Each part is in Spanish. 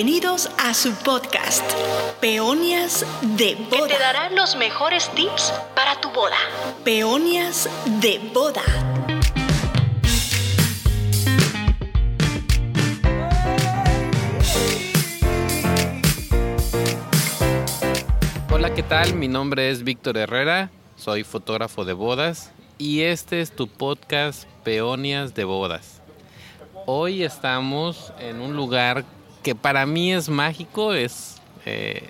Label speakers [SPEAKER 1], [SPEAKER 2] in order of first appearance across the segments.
[SPEAKER 1] Bienvenidos a su podcast, Peonias de Boda.
[SPEAKER 2] Que te dará los mejores tips para tu boda.
[SPEAKER 1] Peonias de Boda.
[SPEAKER 3] Hola, ¿qué tal? Mi nombre es Víctor Herrera, soy fotógrafo de bodas y este es tu podcast Peonias de Bodas. Hoy estamos en un lugar que para mí es mágico, es eh,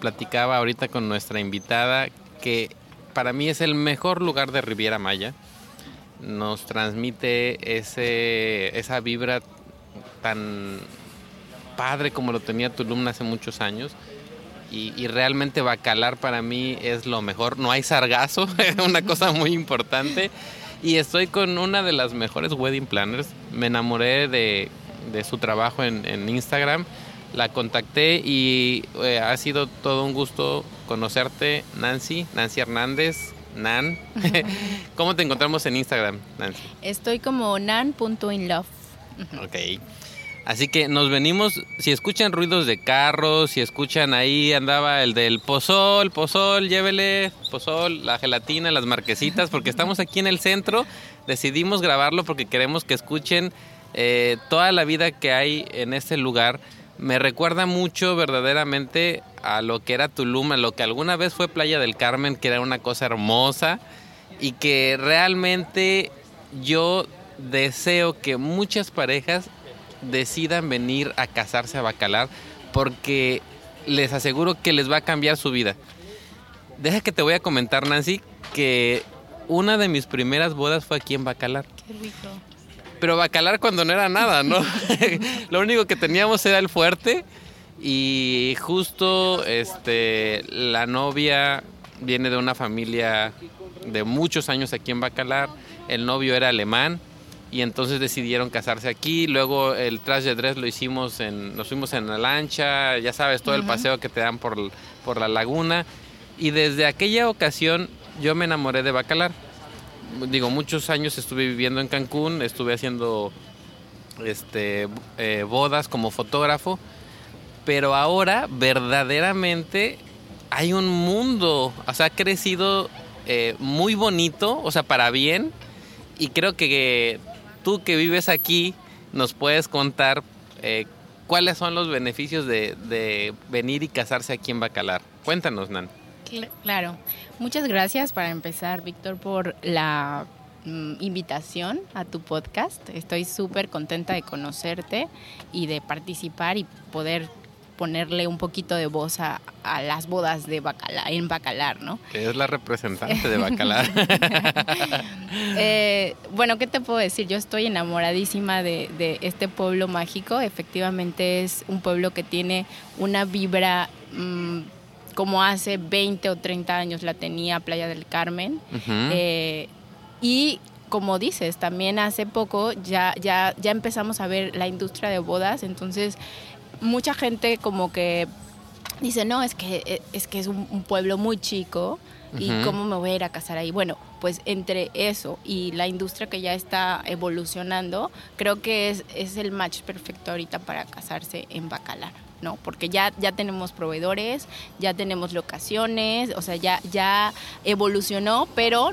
[SPEAKER 3] platicaba ahorita con nuestra invitada que para mí es el mejor lugar de Riviera Maya. Nos transmite ese, esa vibra tan padre como lo tenía Tulum hace muchos años y, realmente Bacalar para mí es lo mejor. No hay sargazo, es una cosa muy importante. Y estoy con una de las mejores wedding planners. Me enamoré de, su trabajo en, Instagram. La contacté y eh, ha sido todo un gusto conocerte, Nancy, Nancy Hernández, Nan. ¿Cómo te encontramos en Instagram, Nancy?
[SPEAKER 4] Estoy como nan.inlove.
[SPEAKER 3] Ok. Así que nos venimos, si escuchan ruidos de carros, si escuchan ahí andaba el del pozol, pozol, llévele, pozol, la gelatina, las marquesitas, porque estamos aquí en el centro, decidimos grabarlo porque queremos que escuchen eh, toda la vida que hay en este lugar. Me recuerda mucho verdaderamente a lo que era Tulum, a lo que alguna vez fue Playa del Carmen, que era una cosa hermosa y que realmente yo deseo que muchas parejas decidan venir a casarse a Bacalar porque les aseguro que les va a cambiar su vida. Deja que te voy a comentar, Nancy, que una de mis primeras bodas fue aquí en Bacalar.
[SPEAKER 4] Qué rico.
[SPEAKER 3] Pero Bacalar cuando no era nada, ¿no? Lo único que teníamos era el fuerte y justo este la novia viene de una familia de muchos años aquí en Bacalar. El novio era alemán y entonces decidieron casarse aquí. Luego el trash de dress lo hicimos en, nos fuimos en la lancha, ya sabes, todo el paseo que te dan por, por la laguna. Y desde aquella ocasión yo me enamoré de Bacalar. Digo, muchos años estuve viviendo en Cancún, estuve haciendo este, eh, bodas como fotógrafo, pero ahora verdaderamente hay un mundo, o sea, ha crecido eh, muy bonito, o sea, para bien, y creo que tú que vives aquí nos puedes contar eh, cuáles son los beneficios de, venir y casarse aquí en Bacalar. Cuéntanos, Nan.
[SPEAKER 4] Claro. Muchas gracias para empezar, Víctor, por la mm, invitación a tu podcast. Estoy súper contenta de conocerte y de participar y poder ponerle un poquito de voz a, las bodas de Bacalar, en Bacalar, ¿no?
[SPEAKER 3] Que es la representante de Bacalar.
[SPEAKER 4] Eh, bueno, ¿qué te puedo decir? Yo estoy enamoradísima de, este pueblo mágico. Efectivamente es un pueblo que tiene una vibra... Mm, como hace 20 o 30 años la tenía Playa del Carmen. Eh, y como dices, también hace poco ya, ya, ya empezamos a ver la industria de bodas, entonces mucha gente como que dice, no, es que eh, es, que es un, pueblo muy chico y cómo me voy a ir a casar ahí. Bueno, pues entre eso y la industria que ya está evolucionando, creo que es, es el match perfecto ahorita para casarse en Bacalar. ¿No? Porque ya, ya tenemos proveedores, ya tenemos locaciones, o sea, ya, ya evolucionó, pero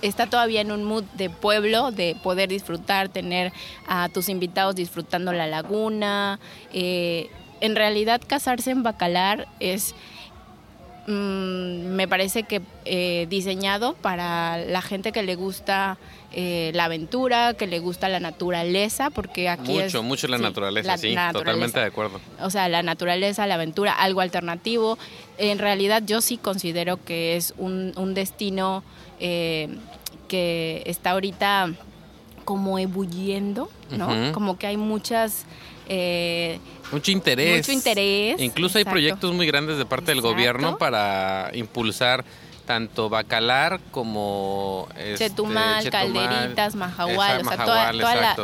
[SPEAKER 4] está todavía en un mood de pueblo, de poder disfrutar, tener a tus invitados disfrutando la laguna. Eh, en realidad casarse en Bacalar es, mm, me parece que eh, diseñado para la gente que le gusta eh, la aventura, que le gusta la naturaleza, porque aquí
[SPEAKER 3] mucho,
[SPEAKER 4] es...
[SPEAKER 3] Mucho, la naturaleza, sí, totalmente de acuerdo.
[SPEAKER 4] O sea, la naturaleza, la aventura, algo alternativo. En realidad yo sí considero que es un, un destino eh, que está ahorita como ebulliendo, ¿no? Como que hay muchas...
[SPEAKER 3] Eh, mucho interés.
[SPEAKER 4] Mucho interés.
[SPEAKER 3] Incluso hay proyectos muy grandes de parte del gobierno para impulsar tanto Bacalar como
[SPEAKER 4] este, Chetumal, Calderitas, Majahual, o sea, toda, la,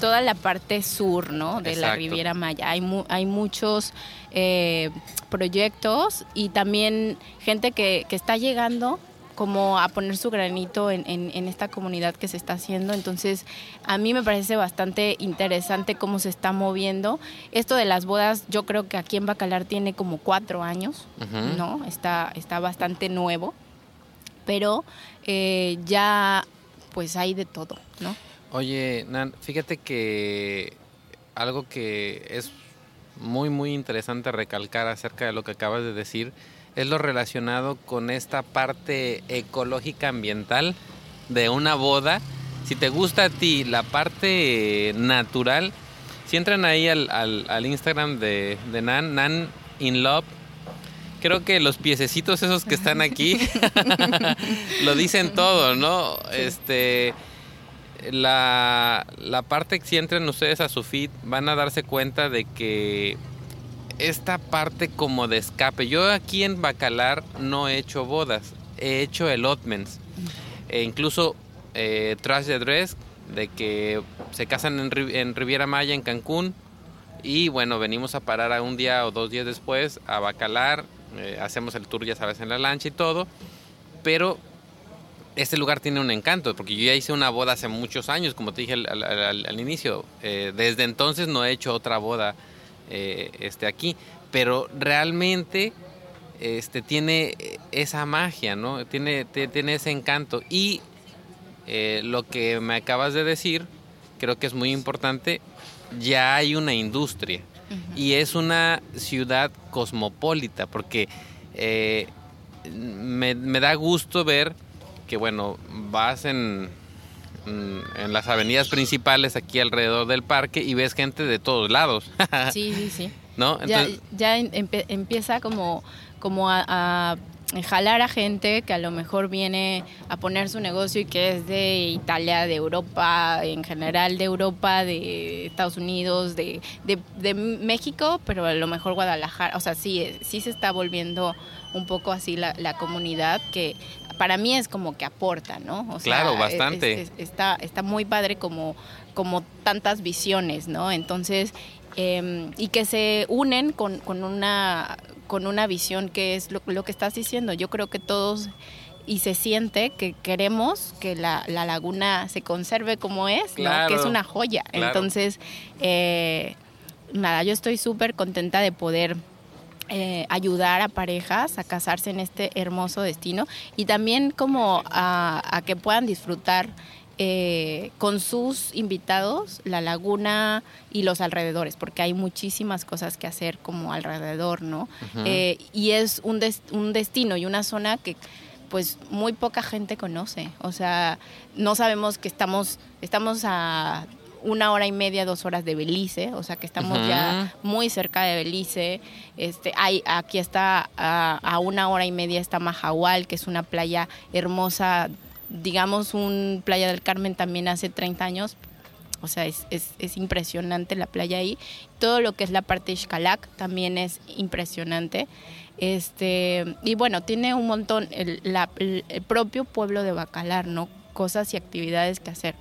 [SPEAKER 4] toda, la, parte sur, ¿no? De la Riviera Maya. Hay, hay muchos eh, proyectos y también gente que, que está llegando como a poner su granito en, en, esta comunidad que se está haciendo. Entonces, a mí me parece bastante interesante cómo se está moviendo. Esto de las bodas, yo creo que aquí en Bacalar tiene como cuatro años, ¿no? Está, está bastante nuevo, pero eh, ya pues hay de todo, ¿no?
[SPEAKER 3] Oye, Nan, fíjate que algo que es muy, muy interesante recalcar acerca de lo que acabas de decir es lo relacionado con esta parte ecológica ambiental de una boda. Si te gusta a ti la parte natural, si entran ahí al, al, Instagram de, de, Nan, Nan in Love, creo que los piececitos esos que están aquí lo dicen todo, ¿no? Este la, la parte que si entran ustedes a su feed van a darse cuenta de que esta parte como de escape. Yo aquí en Bacalar no he hecho bodas, he hecho elotments. E incluso eh, Trash the Dress, de que se casan en, Riviera Maya, en Cancún. Y bueno, venimos a parar a un día o dos días después a Bacalar. Eh, hacemos el tour, ya sabes, en la lancha y todo. Pero este lugar tiene un encanto, porque yo ya hice una boda hace muchos años, como te dije al, inicio. Eh, desde entonces no he hecho otra boda eh, este, aquí, pero realmente este, tiene esa magia, ¿no? Tiene, tiene ese encanto. Y eh, lo que me acabas de decir, creo que es muy importante, ya hay una industria y es una ciudad cosmopolita, porque eh, me, me da gusto ver que, bueno, vas en, en las avenidas principales aquí alrededor del parque y ves gente de todos lados.
[SPEAKER 4] sí, sí, sí.
[SPEAKER 3] ¿No?
[SPEAKER 4] ya, empieza como, como a, jalar a gente que a lo mejor viene a poner su negocio y que es de Italia, de Europa, en general de Europa, de Estados Unidos, de, de, México, pero a lo mejor Guadalajara. O sea, sí, sí se está volviendo un poco así la, la comunidad que para mí es como que aporta, ¿no?
[SPEAKER 3] O claro, bastante.
[SPEAKER 4] está, está muy padre como, como tantas visiones, ¿no? Entonces, em, y que se unen con, con, una, con una visión que es lo, que estás diciendo. Yo creo que todos y se siente que queremos que la, la laguna se conserve como es, ¿no? que es una joya. Entonces, eh, nada, yo estoy súper contenta de poder eh, ayudar a parejas a casarse en este hermoso destino y también como a, que puedan disfrutar eh, con sus invitados la laguna y los alrededores, porque hay muchísimas cosas que hacer como alrededor, ¿no? Eh, y es un, un destino y una zona que pues muy poca gente conoce, o sea, no sabemos que estamos, estamos a una hora y media, dos horas de Belice, o sea que estamos ya muy cerca de Belice. Este, hay, aquí está a, una hora y media está Mahahual, que es una playa hermosa, digamos un playa del Carmen también hace 30 años. O sea, es, es, impresionante la playa ahí. Todo lo que es la parte de Xcalac también es impresionante. Este, y bueno, tiene un montón el, el propio pueblo de Bacalar, ¿no? Cosas y actividades que hacer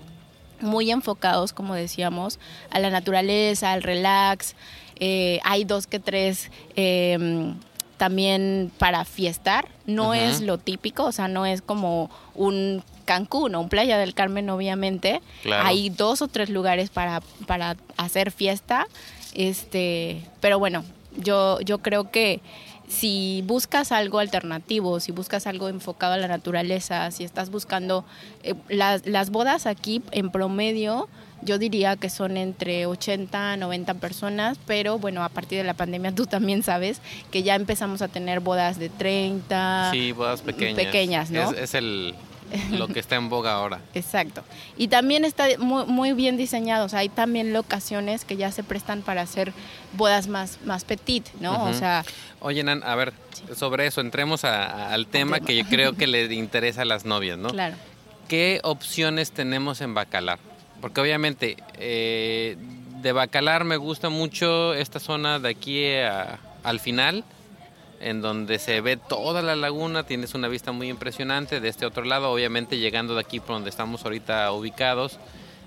[SPEAKER 4] muy enfocados, como decíamos, a la naturaleza, al relax. Eh, hay dos que tres em, también para fiestar. No es lo típico, o sea, no es como un Cancún o un Playa del Carmen, obviamente. Hay dos o tres lugares para, para hacer fiesta. Este, pero bueno, yo, yo creo que si buscas algo alternativo, si buscas algo enfocado a la naturaleza, si estás buscando eh, las, las bodas aquí en promedio, yo diría que son entre 80 a 90 personas, pero bueno, a partir de la pandemia tú también sabes que ya empezamos a tener bodas de 30.
[SPEAKER 3] Sí, bodas pequeñas.
[SPEAKER 4] Pequeñas, ¿no?
[SPEAKER 3] es el, lo que está en boga ahora.
[SPEAKER 4] Exacto. Y también está muy, muy bien diseñado. O sea, hay también locaciones que ya se prestan para hacer bodas más, más petit, ¿no? O sea.
[SPEAKER 3] Oye, Nan, a ver, sobre eso, entremos al tema, que yo creo que le interesa a las novias, ¿no?
[SPEAKER 4] Claro.
[SPEAKER 3] ¿Qué opciones tenemos en Bacalar? Porque obviamente eh, de Bacalar me gusta mucho esta zona de aquí al final en donde se ve toda la laguna, tienes una vista muy impresionante. De este otro lado, obviamente llegando de aquí por donde estamos ahorita ubicados,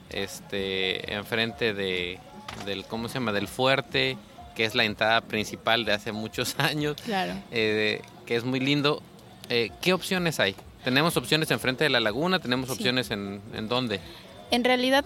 [SPEAKER 3] este, enfrente de, del, ¿cómo se llama? Del fuerte, que es la entrada principal de hace muchos años,
[SPEAKER 4] claro.
[SPEAKER 3] Eh, que es muy lindo. Eh, ¿Qué opciones hay? ¿Tenemos opciones enfrente de la laguna? ¿Tenemos
[SPEAKER 4] Sí.
[SPEAKER 3] opciones en, en dónde?
[SPEAKER 4] En realidad,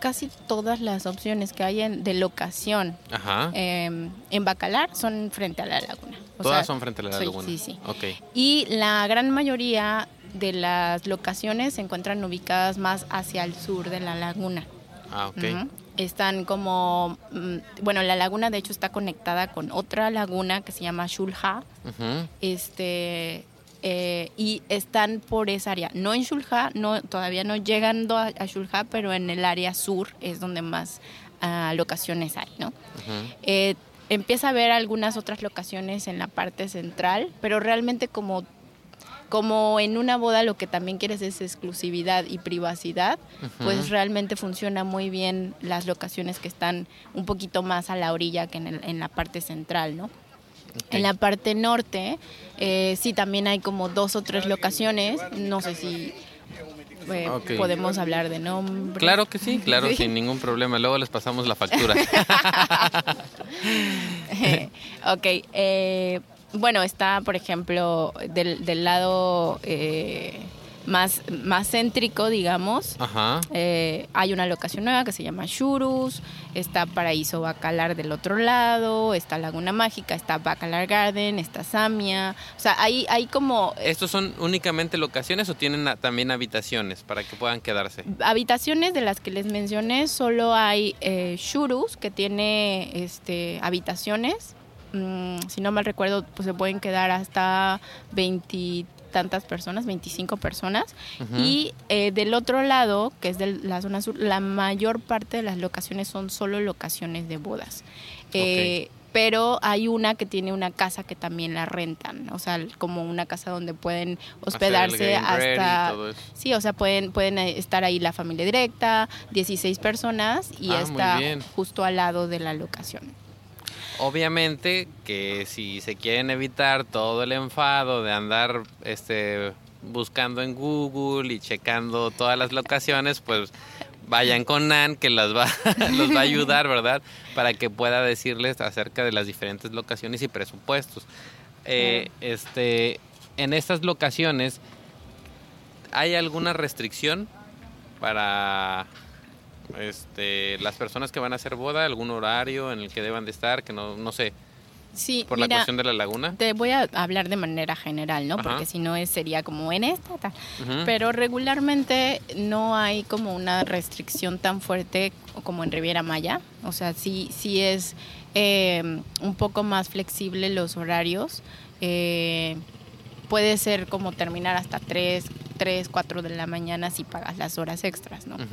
[SPEAKER 4] casi todas las opciones que hay en- de locación
[SPEAKER 3] Ajá.
[SPEAKER 4] eh, en Bacalar son frente a la laguna. O
[SPEAKER 3] Todas
[SPEAKER 4] sea,
[SPEAKER 3] son frente a la laguna.
[SPEAKER 4] Sí, sí.
[SPEAKER 3] Ok.
[SPEAKER 4] Y la gran mayoría de las locaciones se encuentran ubicadas más hacia el sur de la laguna.
[SPEAKER 3] Ah, ok.
[SPEAKER 4] Están como, mm, bueno, la laguna de hecho está conectada con otra laguna que se llama Shulha,
[SPEAKER 3] Ujú.
[SPEAKER 4] este, eh, y están por esa área. No en Shulha, no, todavía no llegando a, a Shulha, pero en el área sur es donde más ah, locaciones hay, ¿no? Eh, empieza a haber algunas otras locaciones en la parte central, pero realmente como, como en una boda lo que también quieres es exclusividad y privacidad, pues realmente funciona muy bien las locaciones que están un poquito más a la orilla que en, el- en la parte central, ¿no?
[SPEAKER 3] Ok.
[SPEAKER 4] En la parte norte, eh, sí, también hay como dos o tres locaciones, no sé si eh,
[SPEAKER 3] Ok.
[SPEAKER 4] podemos hablar de nombre.
[SPEAKER 3] Claro que sí, claro,
[SPEAKER 4] Sí.
[SPEAKER 3] sin ningún problema. Luego les pasamos la factura.
[SPEAKER 4] ok, eh, bueno, está, por ejemplo, del, del lado eh, más, más céntrico, digamos.
[SPEAKER 3] Ajá.
[SPEAKER 4] Eh, hay una locación nueva que se llama Shurus, está Paraíso Bacalar del otro lado, está Laguna Mágica, está Bacalar Garden, está Samia. O sea, hay, hay como eh,
[SPEAKER 3] ¿Estos son únicamente locaciones o tienen también habitaciones para que puedan quedarse?
[SPEAKER 4] habitaciones de las que les mencioné, solo hay eh, Shurus, que tiene este, habitaciones. Mm, si no mal recuerdo, pues se pueden quedar hasta veintitantas personas, 25 personas. Y eh, del otro lado, que es de la zona sur, la mayor parte de las locaciones son solo locaciones de bodas. Eh, Pero hay una que tiene una casa que también la rentan, o sea, como una casa donde pueden hospedarse hasta... Sí, o sea, pueden, pueden eh, estar ahí la familia directa, 16 personas y
[SPEAKER 3] Ah,
[SPEAKER 4] está justo al lado de la locación.
[SPEAKER 3] Obviamente que si se quieren evitar todo el enfado de andar este buscando en Google y checando todas las locaciones, pues vayan con Nan que las va, los va a ayudar, ¿verdad? Para que pueda decirles acerca de las diferentes locaciones y presupuestos. Eh, este, en estas locaciones, ¿hay alguna restricción para este, las personas que van a hacer boda? ¿Algún horario en el que deban de estar? Que no, no sé,
[SPEAKER 4] Sí,
[SPEAKER 3] por la cuestión de la laguna.
[SPEAKER 4] te voy a hablar de manera general, ¿no?
[SPEAKER 3] Ajá.
[SPEAKER 4] Porque si no es, sería como en esta, tal. Pero regularmente no hay como una restricción tan fuerte como en Riviera Maya. O sea, sí, sí es eh, un poco más flexible los horarios. Eh, puede ser como terminar hasta 3, 3, 4 de la mañana si pagas las horas extras, ¿no?
[SPEAKER 3] Ujú.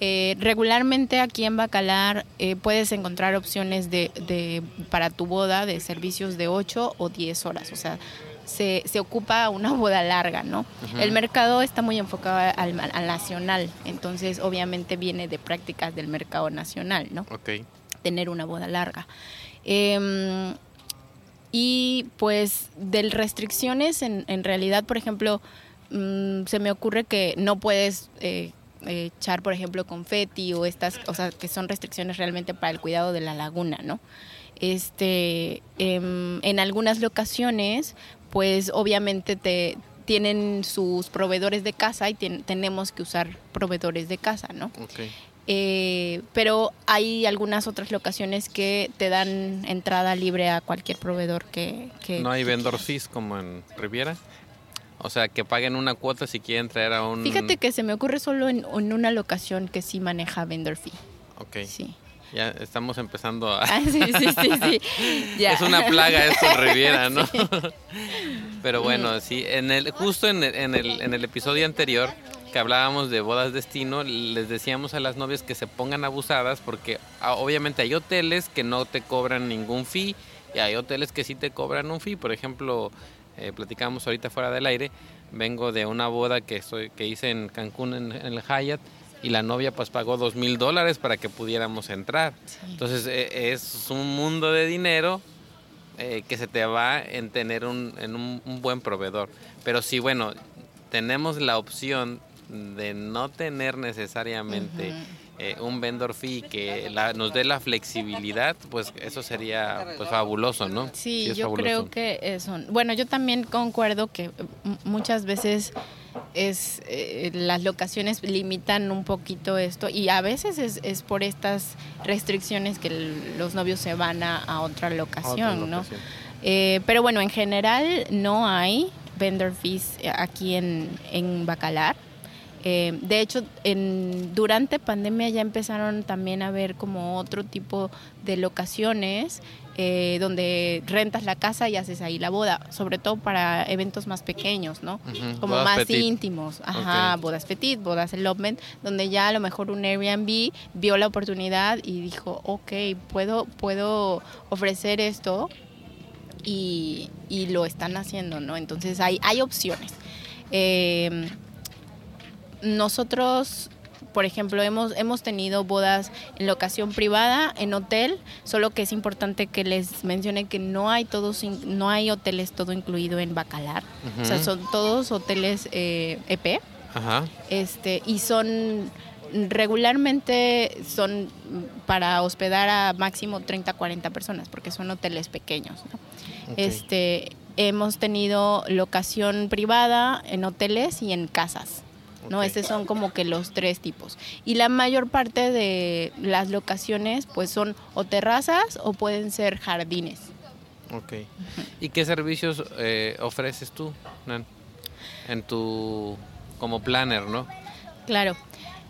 [SPEAKER 4] Eh, regularmente aquí en Bacalar eh, puedes encontrar opciones de, de- para tu boda de servicios de 8 o 10 horas. O sea, se, se ocupa una boda larga, ¿no? El mercado está muy enfocado al, al nacional, entonces obviamente viene de prácticas del mercado nacional, ¿no?
[SPEAKER 3] Ok.
[SPEAKER 4] tener una boda larga. Em, y pues de restricciones, en, en realidad, por ejemplo, mm, se me ocurre que no puedes eh, echar, por ejemplo, confeti o estas, o sea, que son restricciones realmente para el cuidado de la laguna, ¿no? Este, em, en algunas locaciones, pues obviamente te tienen sus proveedores de casa y tien- tenemos que usar proveedores de casa, ¿no? Eh, pero hay algunas otras locaciones que te dan entrada libre a cualquier proveedor que... que
[SPEAKER 3] ¿No hay vendor fees como en Riviera? O sea, que paguen una cuota si quieren traer a un...
[SPEAKER 4] Fíjate que se me ocurre solo en, en una locación que sí maneja vendor fee.
[SPEAKER 3] Ok,
[SPEAKER 4] Sí.
[SPEAKER 3] ya estamos empezando a...
[SPEAKER 4] Ah, sí, sí, sí, sí. Ya.
[SPEAKER 3] Es una plaga esto en Riviera, ¿no?
[SPEAKER 4] Sí.
[SPEAKER 3] Pero bueno, sí, en el, justo en el, en, el, en el episodio anterior que hablábamos de bodas destino, les decíamos a las novias que se pongan abusadas porque ah, obviamente hay hoteles que no te cobran ningún fee y hay hoteles que sí te cobran un fee. Por ejemplo, eh, platicamos ahorita fuera del aire, vengo de una boda que, estoy, que hice en Cancún en, en el Hyatt y la novia pues pagó dos mil dólares para que pudiéramos entrar.
[SPEAKER 4] Sí.
[SPEAKER 3] Entonces eh, es un mundo de dinero eh, que se te va en tener un, en un, un buen proveedor. Pero sí, bueno, tenemos la opción de no tener necesariamente. Eh, un vendor fee que la- nos dé la flexibilidad, pues eso sería pues fabuloso, ¿no?
[SPEAKER 4] Sí, yo
[SPEAKER 3] fabuloso.
[SPEAKER 4] creo que eso. Bueno, yo también concuerdo que muchas veces es eh, las locaciones limitan un poquito esto y a veces es, es por estas restricciones que el- los novios se van a, a otra locación,
[SPEAKER 3] Otra
[SPEAKER 4] ¿no?
[SPEAKER 3] locación.
[SPEAKER 4] Eh, pero bueno, en general no hay vendor fees aquí en, en Bacalar. Eh, de hecho, en, durante pandemia ya empezaron también a ver como otro tipo de locaciones eh, donde rentas la casa y haces ahí la boda, sobre todo para eventos más pequeños, ¿no? Como
[SPEAKER 3] bodas
[SPEAKER 4] más
[SPEAKER 3] petit.
[SPEAKER 4] íntimos, ajá, bodas petit, bodas elopement, donde ya a lo mejor un Airbnb vio la oportunidad y dijo, ok, puedo, puedo ofrecer esto y, y lo están haciendo, ¿no? Entonces hay, hay opciones. Eh, nosotros, por ejemplo, hemos, hemos tenido bodas en locación privada, en hotel, solo que es importante que les mencione que no hay todos, no hay hoteles todo incluido en Bacalar. O sea, son todos hoteles eh, EP
[SPEAKER 3] Ajá.
[SPEAKER 4] este y son regularmente son para hospedar a máximo 30 40 personas porque son hoteles pequeños ¿no? Este hemos tenido locación privada en hoteles y en casas no estos son como que los tres tipos y la mayor parte de las locaciones pues son o terrazas o pueden ser jardines
[SPEAKER 3] Ok. ¿Y qué servicios eh, ofreces tú, Nan? En tu como planner, ¿no?
[SPEAKER 4] Claro.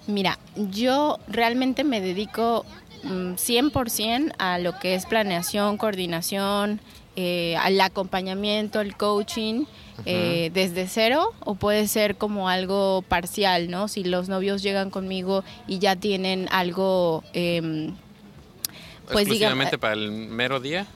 [SPEAKER 4] Mira, yo realmente me dedico mm, 100% a lo que es planeación, coordinación, eh, al acompañamiento, el coaching, eh, desde cero o puede ser como algo parcial, ¿no? Si los novios llegan conmigo y ya tienen algo, em, pues digamos,
[SPEAKER 3] Exclusivamente para el mero día.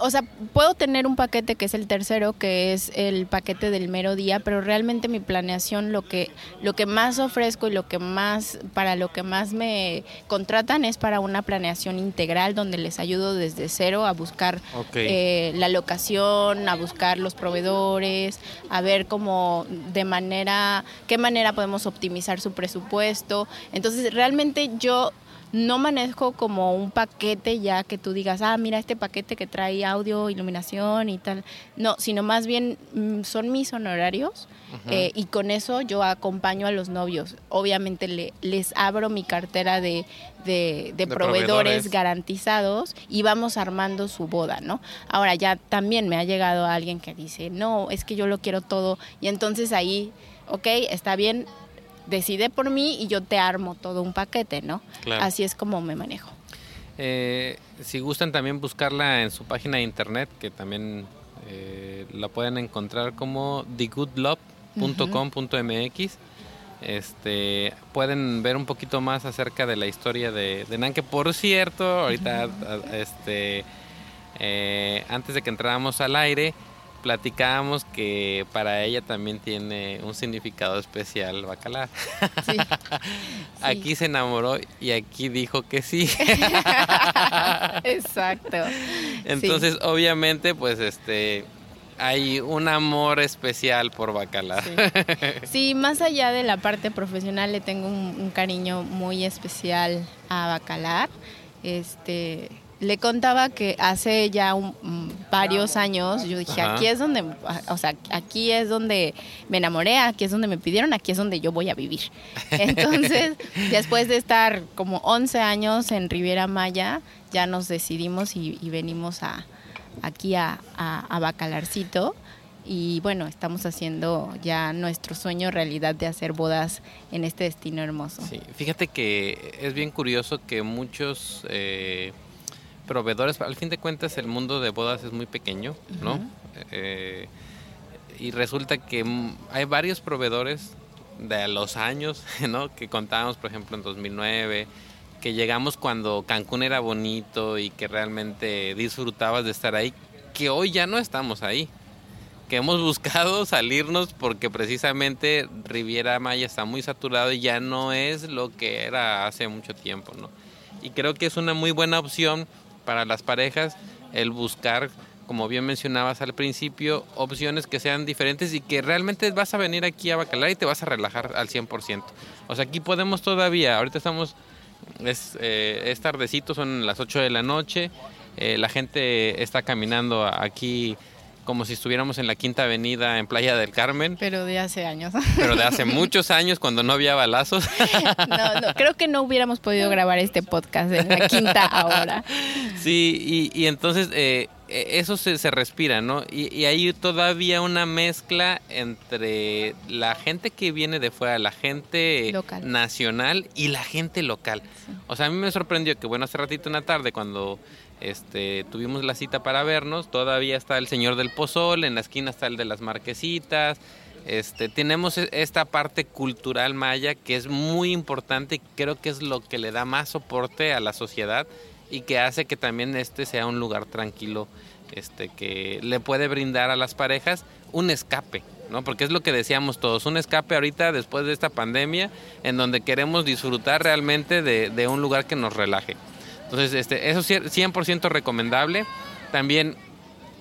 [SPEAKER 4] O sea, puedo tener un paquete que es el tercero, que es el paquete del mero día, pero realmente mi planeación, lo que, lo que más ofrezco y lo que más, para lo que más me contratan es para una planeación integral donde les ayudo desde cero a buscar eh, la locación, a buscar los proveedores, a ver cómo de manera, qué manera podemos optimizar su presupuesto. Entonces, realmente yo no manejo como un paquete ya que tú digas, ah, mira este paquete que trae audio, iluminación y tal. No, sino más bien mm, son mis honorarios eh, y con eso yo acompaño a los novios. Obviamente le, les abro mi cartera de, de, de
[SPEAKER 3] De
[SPEAKER 4] proveedores,
[SPEAKER 3] proveedores.
[SPEAKER 4] garantizados y vamos armando su boda, ¿no? Ahora ya también me ha llegado alguien que dice, no, es que yo lo quiero todo y entonces ahí, ok, está bien, decide por mí y yo te armo todo un paquete, ¿no?
[SPEAKER 3] Claro.
[SPEAKER 4] Así es como me manejo.
[SPEAKER 3] Eh, si gustan también buscarla en su página de internet, que también eh, la pueden encontrar como thegoodlove.com.mx. Este, pueden ver un poquito más acerca de la historia de, de Nan, que por cierto, ahorita, a- este, eh, antes de que entráramos al aire, platicábamos que para ella también tiene un significado especial bacalar.
[SPEAKER 4] Sí.
[SPEAKER 3] Aquí se enamoró y aquí dijo que sí.
[SPEAKER 4] Exacto.
[SPEAKER 3] Entonces, obviamente, pues este hay un amor especial por Bacalar.
[SPEAKER 4] Sí. Sí, más allá de la parte profesional le tengo un, un cariño muy especial a Bacalar. Este, le contaba que hace ya un- varios años yo dije,
[SPEAKER 3] Ajá.
[SPEAKER 4] aquí es donde, o sea, aquí es donde me enamoré, aquí es donde me pidieron, aquí es donde yo voy a vivir. Entonces, después de estar como 11 años en Riviera Maya, ya nos decidimos y, y venimos a, aquí a, a, a Bacalarcito. Y bueno, estamos haciendo ya nuestro sueño realidad de hacer bodas en este destino hermoso.
[SPEAKER 3] Sí, fíjate que es bien curioso que muchos eh, proveedores, al fin de cuentas el mundo de bodas es muy pequeño, ¿no?
[SPEAKER 4] Ujú.
[SPEAKER 3] Eh, y resulta que hay varios proveedores de los años, ¿no? Que contábamos, por ejemplo, en 2009, que llegamos cuando Cancún era bonito y que realmente disfrutabas de estar ahí, que hoy ya no estamos ahí. Que hemos buscado salirnos porque precisamente Riviera Maya está muy saturado y ya no es lo que era hace mucho tiempo, ¿no? Y creo que es una muy buena opción para las parejas el buscar como bien mencionabas al principio, opciones que sean diferentes y que realmente vas a venir aquí a Bacalar y te vas a relajar al 100%. O sea, aquí podemos todavía, ahorita estamos, es, eh, es tardecito, son las 8 de la noche, eh, la gente está caminando aquí como si estuviéramos en la Quinta Avenida en Playa del Carmen.
[SPEAKER 4] Pero de hace años.
[SPEAKER 3] Pero de hace muchos años, cuando no había balazos.
[SPEAKER 4] No, no, creo que no hubiéramos podido grabar este podcast en la Quinta ahora.
[SPEAKER 3] Sí, y, y entonces eh, eso se, se, respira, ¿no? Y, y, hay todavía una mezcla entre la gente que viene de fuera, la gente
[SPEAKER 4] local.
[SPEAKER 3] nacional y la gente local. Sí. O sea, a mí me sorprendió que, bueno, hace ratito una tarde cuando este, tuvimos la cita para vernos, todavía está el señor del pozol, en la esquina está el de las marquesitas. Este, tenemos esta parte cultural maya que es muy importante y creo que es lo que le da más soporte a la sociedad y que hace que también este sea un lugar tranquilo, este, que le puede brindar a las parejas un escape, ¿no? Porque es lo que decíamos todos, un escape ahorita después de esta pandemia en donde queremos disfrutar realmente de un lugar que nos relaje. Entonces, este, eso es 100% recomendable. También,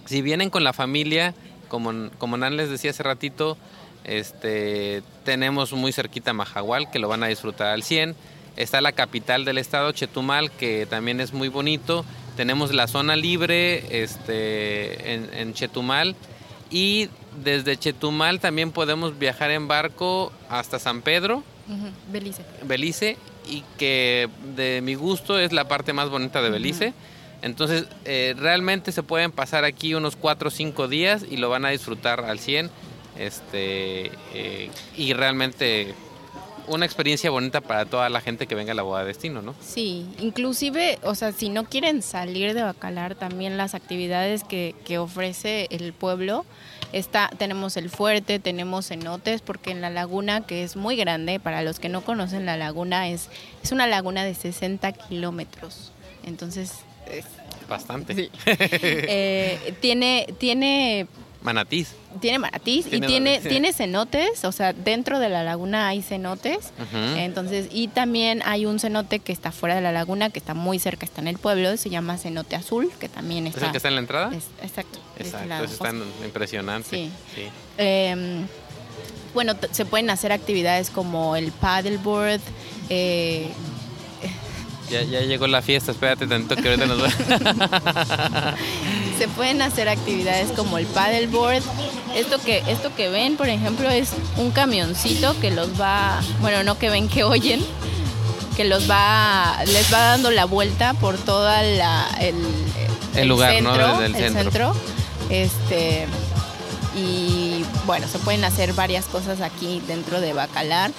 [SPEAKER 3] si vienen con la familia, como, como Nan les decía hace ratito, este, tenemos muy cerquita Majahual, que lo van a disfrutar al 100. Está la capital del estado, Chetumal, que también es muy bonito. Tenemos la zona libre este, en, en Chetumal. Y desde Chetumal también podemos viajar en barco hasta San Pedro.
[SPEAKER 4] Uh -huh. Belice.
[SPEAKER 3] Belice y que de mi gusto es la parte más bonita de Belice. Uh -huh. Entonces, eh, realmente se pueden pasar aquí unos 4 o 5 días y lo van a disfrutar al 100. Este, eh, y realmente una experiencia bonita para toda la gente que venga a la boda de destino, ¿no?
[SPEAKER 4] Sí, inclusive, o sea, si no quieren salir de Bacalar, también las actividades que, que ofrece el pueblo, está, tenemos el fuerte, tenemos cenotes, porque en la laguna, que es muy grande, para los que no conocen la laguna, es, es una laguna de 60 kilómetros. Entonces, es,
[SPEAKER 3] bastante.
[SPEAKER 4] Sí. eh, tiene, tiene
[SPEAKER 3] manatís.
[SPEAKER 4] Tiene manatís
[SPEAKER 3] Tiene
[SPEAKER 4] y tiene,
[SPEAKER 3] manatís.
[SPEAKER 4] tiene cenotes, o sea, dentro de la laguna hay cenotes. Entonces, y también hay un cenote que está fuera de la laguna, que está muy cerca, está en el pueblo, se llama Cenote Azul, que también
[SPEAKER 3] ¿Es
[SPEAKER 4] está.
[SPEAKER 3] el que está en la entrada?
[SPEAKER 4] es- exacto.
[SPEAKER 3] Exacto, está impresionante.
[SPEAKER 4] Sí.
[SPEAKER 3] sí.
[SPEAKER 4] Eh, bueno, se pueden hacer actividades como el paddleboard, eh,
[SPEAKER 3] Ya, ya llegó la fiesta, espérate tanto que ahorita nos va.
[SPEAKER 4] se pueden hacer actividades como el paddleboard. Esto que, esto que ven, por ejemplo, es un camioncito que los va, bueno, no que ven, que oyen, que los va, les va dando la vuelta por toda la, el,
[SPEAKER 3] El lugar, ¿no?
[SPEAKER 4] centro,
[SPEAKER 3] Desde el
[SPEAKER 4] el
[SPEAKER 3] centro.
[SPEAKER 4] centro. Este, y bueno, se pueden hacer varias cosas aquí dentro de Bacalar.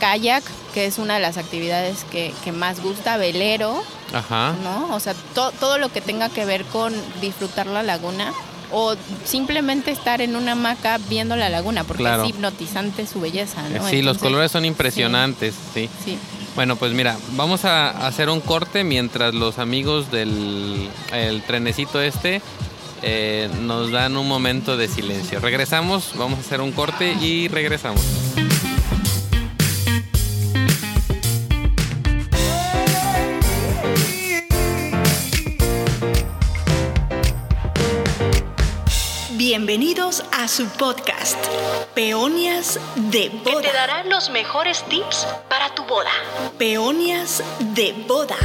[SPEAKER 4] Kayak, que es una de las actividades que, que más gusta, velero,
[SPEAKER 3] Ajá.
[SPEAKER 4] ¿no? O sea, to- todo lo que tenga que ver con disfrutar la laguna o simplemente estar en una hamaca viendo la laguna, porque
[SPEAKER 3] Claro.
[SPEAKER 4] es hipnotizante su belleza, ¿no?
[SPEAKER 3] sí, los colores son impresionantes, sí.
[SPEAKER 4] Sí.
[SPEAKER 3] Bueno, pues mira, vamos a hacer un corte mientras los amigos del el trenecito este eh, nos dan un momento de silencio. Regresamos, vamos a hacer un corte y regresamos.
[SPEAKER 1] Bienvenidos a su podcast, Peonias de
[SPEAKER 2] que
[SPEAKER 1] Boda.
[SPEAKER 2] te dará los mejores tips para tu boda.
[SPEAKER 1] Peonias de Boda.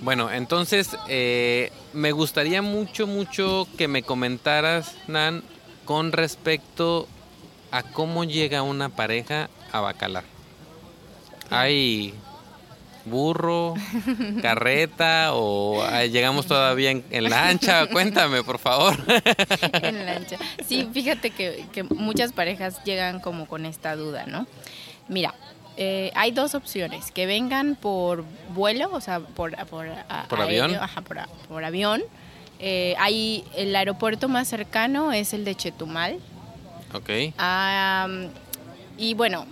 [SPEAKER 3] Bueno, entonces eh, me gustaría mucho, mucho que me comentaras, Nan, con respecto a cómo llega una pareja a Bacalar. ¿Hay burro, carreta o ah, llegamos todavía en, en lancha? Cuéntame, por favor.
[SPEAKER 4] en lancha. Sí, fíjate que, que muchas parejas llegan como con esta duda, ¿no? Mira, eh, hay dos opciones, que vengan por vuelo, o sea, por, por, a-
[SPEAKER 3] ¿Por
[SPEAKER 4] aéreo,
[SPEAKER 3] avión?
[SPEAKER 4] Ajá, por, a- por avión. Eh, hay, el aeropuerto más cercano es el de Chetumal.
[SPEAKER 3] Ok.
[SPEAKER 4] Y bueno,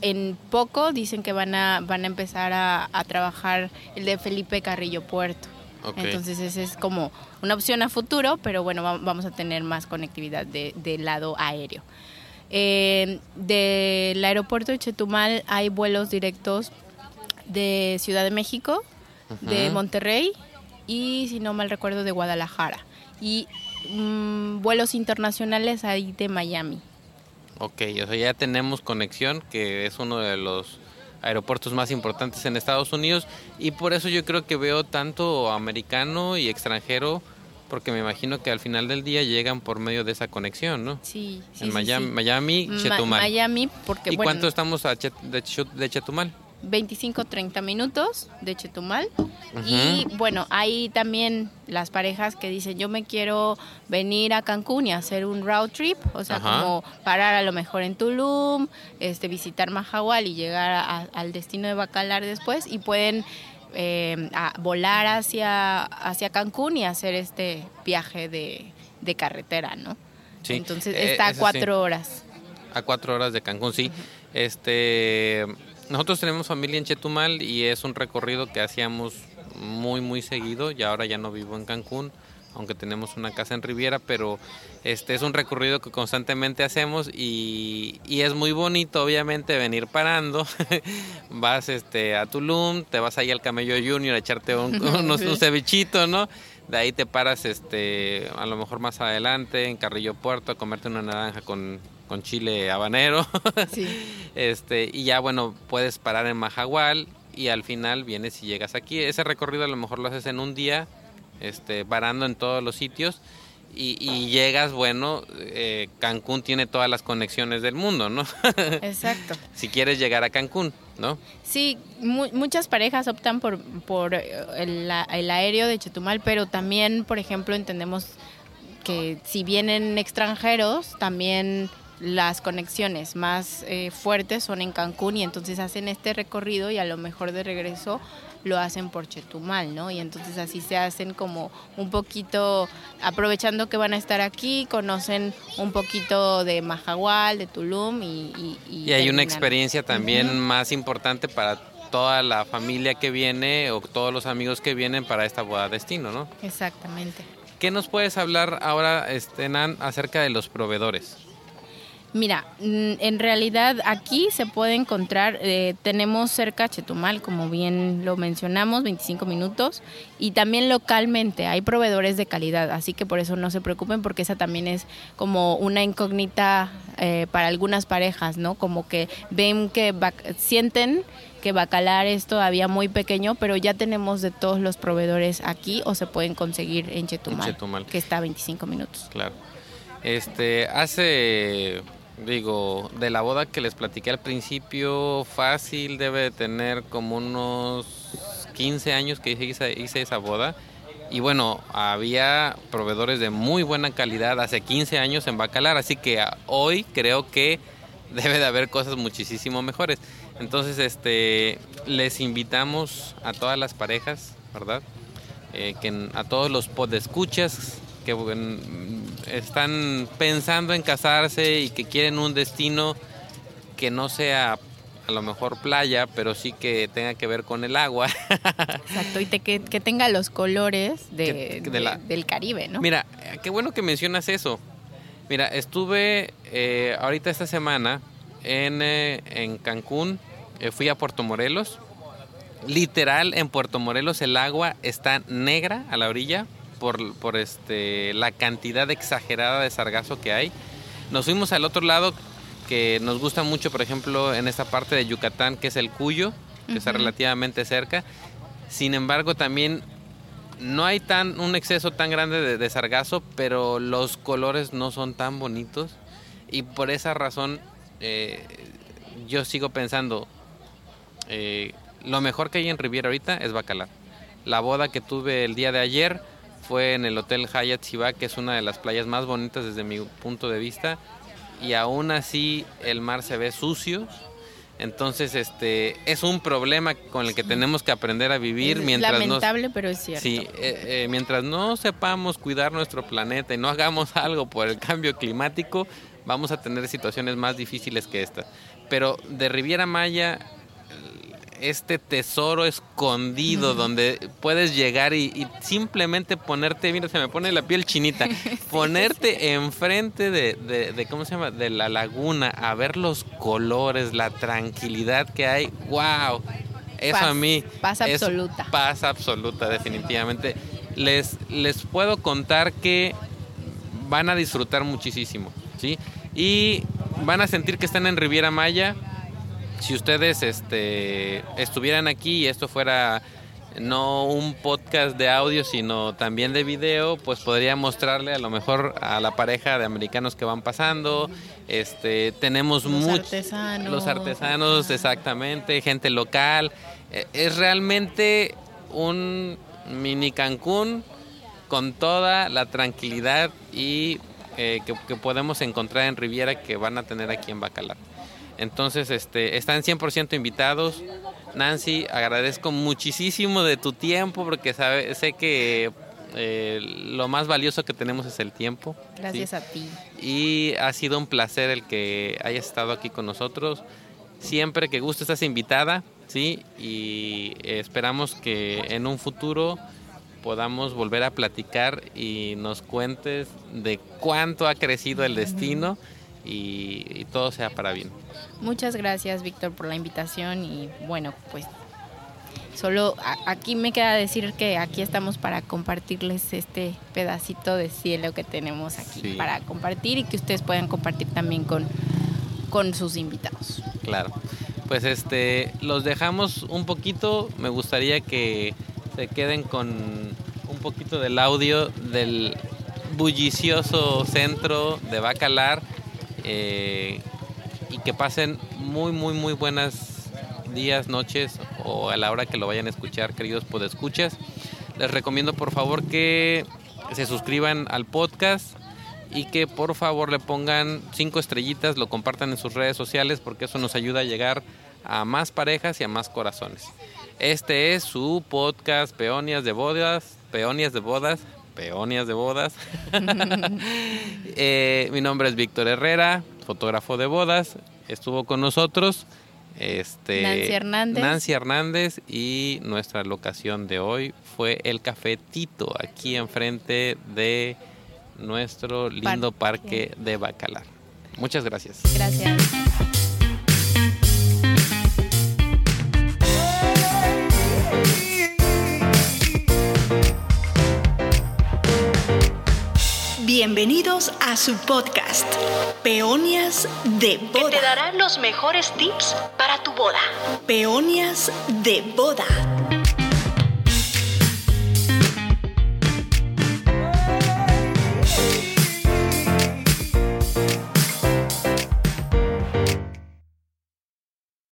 [SPEAKER 4] en poco dicen que van a, van a empezar a, a trabajar el de Felipe Carrillo Puerto.
[SPEAKER 3] Ok.
[SPEAKER 4] Entonces esa es como una opción a futuro, pero bueno, va- vamos a tener más conectividad de- del lado aéreo. Eh, del aeropuerto de Chetumal hay vuelos directos de Ciudad de México, de. Monterrey y, si no mal recuerdo, de Guadalajara. Y mm, vuelos internacionales hay de Miami.
[SPEAKER 3] Ok, o sea, ya tenemos conexión, que es uno de los aeropuertos más importantes en Estados Unidos, y por eso yo creo que veo tanto americano y extranjero, porque me imagino que al final del día llegan por medio de esa conexión, ¿no?
[SPEAKER 4] Sí, sí,
[SPEAKER 3] en
[SPEAKER 4] sí,
[SPEAKER 3] Miami,
[SPEAKER 4] sí.
[SPEAKER 3] Miami,
[SPEAKER 4] Ma-
[SPEAKER 3] Chetumal.
[SPEAKER 4] Miami, porque
[SPEAKER 3] ¿Y
[SPEAKER 4] bueno,
[SPEAKER 3] cuánto estamos a Chet- de Chetumal?
[SPEAKER 4] 25-30 minutos de Chetumal. Y bueno, hay también las parejas que dicen, yo me quiero venir a Cancún y hacer un road trip, o sea, como parar a lo mejor en Tulum, este, visitar Mahahual y llegar a- al destino de Bacalar después y pueden eh, a- volar hacia, hacia Cancún y hacer este viaje de, de carretera, ¿no?
[SPEAKER 3] Sí,
[SPEAKER 4] Entonces
[SPEAKER 3] eh,
[SPEAKER 4] está a
[SPEAKER 3] sí.
[SPEAKER 4] cuatro horas.
[SPEAKER 3] A cuatro horas de Cancún, sí. Este, nosotros tenemos familia en Chetumal y es un recorrido que hacíamos muy, muy seguido. Y ahora ya no vivo en Cancún, aunque tenemos una casa en Riviera, pero este es un recorrido que constantemente hacemos y, y es muy bonito, obviamente, venir parando. vas este a Tulum, te vas ahí al Camello Junior a echarte un, unos- un cevichito, ¿no? De ahí te paras, este, a lo mejor más adelante, en Carrillo Puerto, a comerte una naranja con, con chile habanero.
[SPEAKER 4] Sí.
[SPEAKER 3] este, y ya, bueno, puedes parar en Majagual y al final vienes y llegas aquí. Ese recorrido a lo mejor lo haces en un día, este, varando en todos los sitios. Y, y llegas, bueno, eh, Cancún tiene todas las conexiones del mundo, ¿no?
[SPEAKER 4] Exacto.
[SPEAKER 3] si quieres llegar a Cancún, ¿no?
[SPEAKER 4] Sí, mu- muchas parejas optan por, por eh, el, el aéreo de Chetumal, pero también, por ejemplo, entendemos que si vienen extranjeros, también las conexiones más eh, fuertes son en Cancún y entonces hacen este recorrido y a lo mejor de regreso lo hacen por Chetumal, ¿no? Y entonces así se hacen como un poquito, aprovechando que van a estar aquí, conocen un poquito de Majagual, de Tulum y... Y,
[SPEAKER 3] Y hay una experiencia también más importante para toda la familia que viene o todos los amigos que vienen para esta boda destino, ¿no?
[SPEAKER 4] Exactamente.
[SPEAKER 3] ¿Qué nos puedes hablar ahora, este, Nan, acerca de los proveedores?
[SPEAKER 4] Mira, mm, en realidad aquí se puede encontrar, eh, tenemos cerca Chetumal, como bien lo mencionamos, 25 minutos, y también localmente hay proveedores de calidad, así que por eso no se preocupen porque esa también es como una incógnita eh, para algunas parejas, ¿no? Como que ven que sienten que Bacalar es todavía muy pequeño, pero ya tenemos de todos los proveedores aquí o se pueden conseguir en Chetumal,
[SPEAKER 3] Chetumal.
[SPEAKER 4] que está a 25 minutos.
[SPEAKER 3] Claro. Este, hace, digo, de la boda que les platiqué al principio, fácil debe de tener como unos 15 años que hice, hice esa boda. Y bueno, había proveedores de muy buena calidad hace 15 años en Bacalar, así que hoy creo que debe de haber cosas muchísimo mejores. Entonces, este, les invitamos a todas las parejas, ¿verdad? Eh, que a todos los podescuchas que están pensando en casarse y que quieren un destino que no sea a lo mejor playa, pero sí que tenga que ver con el agua.
[SPEAKER 4] Exacto, y te- que, que tenga los colores de,
[SPEAKER 3] Que- la-
[SPEAKER 4] del Caribe, ¿no?
[SPEAKER 3] Mira, qué bueno que mencionas eso. Mira, estuve eh, ahorita esta semana en, eh, en Cancún, eh, fui a Puerto Morelos. Literal, en Puerto Morelos el agua está negra a la orilla por, por este, la cantidad exagerada de sargazo que hay. Nos fuimos al otro lado que nos gusta mucho, por ejemplo, en esta parte de Yucatán, que es el Cuyo, que está
[SPEAKER 4] Ujú.
[SPEAKER 3] relativamente cerca. Sin embargo, también no hay tan un exceso tan grande de, de sargazo, pero los colores no son tan bonitos. Y por esa razón, eh, yo sigo pensando, eh, lo mejor que hay en Riviera ahorita es Bacalar. La boda que tuve el día de ayer fue en el Hotel Hyatt Ziva, que es una de las playas más bonitas desde mi punto de vista. Y aún así el mar se ve sucio. Entonces, este es un problema con el que tenemos que aprender a vivir
[SPEAKER 4] Es
[SPEAKER 3] mientras
[SPEAKER 4] lamentable, pero es cierto.
[SPEAKER 3] Sí, eh, eh, mientras no sepamos cuidar nuestro planeta y no hagamos algo por el cambio climático, vamos a tener situaciones más difíciles que esta. Pero de Riviera Maya, este tesoro escondido donde puedes llegar y, simplemente ponerte, mira, se me pone la piel chinita, ponerte enfrente de, de, ¿cómo se llama? De la laguna, a ver los colores, la tranquilidad que hay. ¡Wow! Eso a mí.
[SPEAKER 4] Paz absoluta.
[SPEAKER 3] Paz absoluta, definitivamente. Les, les puedo contar que van a disfrutar muchísimo, ¿sí? Y van a sentir que están en Riviera Maya si ustedes este, estuvieran aquí y esto fuera no un podcast de audio, sino también de video, pues podría mostrarle a lo mejor a la pareja de americanos que van pasando. Este, tenemos
[SPEAKER 4] muchos artesanos.
[SPEAKER 3] los artesanos, exactamente, gente local. E, es realmente un mini Cancún con toda la tranquilidad y eh, que, que podemos encontrar en Riviera que van a tener aquí en Bacalar. Entonces, este, están 100% invitados. Nancy, agradezco muchísimo de tu tiempo porque sabe, sé que eh, lo más valioso que tenemos es el tiempo.
[SPEAKER 4] Gracias a ti.
[SPEAKER 3] Y ha sido un placer el que hayas estado aquí con nosotros. Siempre que guste estás invitada, ¿sí? Y esperamos que en un futuro podamos volver a platicar y nos cuentes de cuánto ha crecido el destino y, todo sea para bien.
[SPEAKER 4] Muchas gracias, Víctor, por la invitación y bueno, pues solo aquí me queda decir que aquí estamos para compartirles este pedacito de cielo que tenemos aquí para compartir y que ustedes puedan compartir también con, con sus invitados.
[SPEAKER 3] Claro. Pues este los dejamos un poquito, me gustaría que se queden con un poquito del audio del bullicioso centro de Bacalar eh, y que pasen muy, muy, muy buenas días, noches o a la hora que lo vayan a escuchar, queridos podescuchas. Les recomiendo por favor que se suscriban al podcast y que por favor le pongan cinco estrellitas, lo compartan en sus redes sociales porque eso nos ayuda a llegar a más parejas y a más corazones. Este es su podcast Peonias de Bodas, Peonias de Bodas, peonias de bodas. Eh, mi nombre es Víctor Herrera, fotógrafo de bodas. Estuvo con nosotros este,
[SPEAKER 4] Nancy Hernández.
[SPEAKER 3] Nancy Hernández y nuestra locación de hoy fue el Cafetito, aquí enfrente de nuestro lindo parque de Bacalar. Muchas gracias.
[SPEAKER 4] Gracias.
[SPEAKER 1] Bienvenidos a su podcast, Peonias de Boda.
[SPEAKER 2] Que te darán los mejores tips para tu boda.
[SPEAKER 1] Peonias de Boda.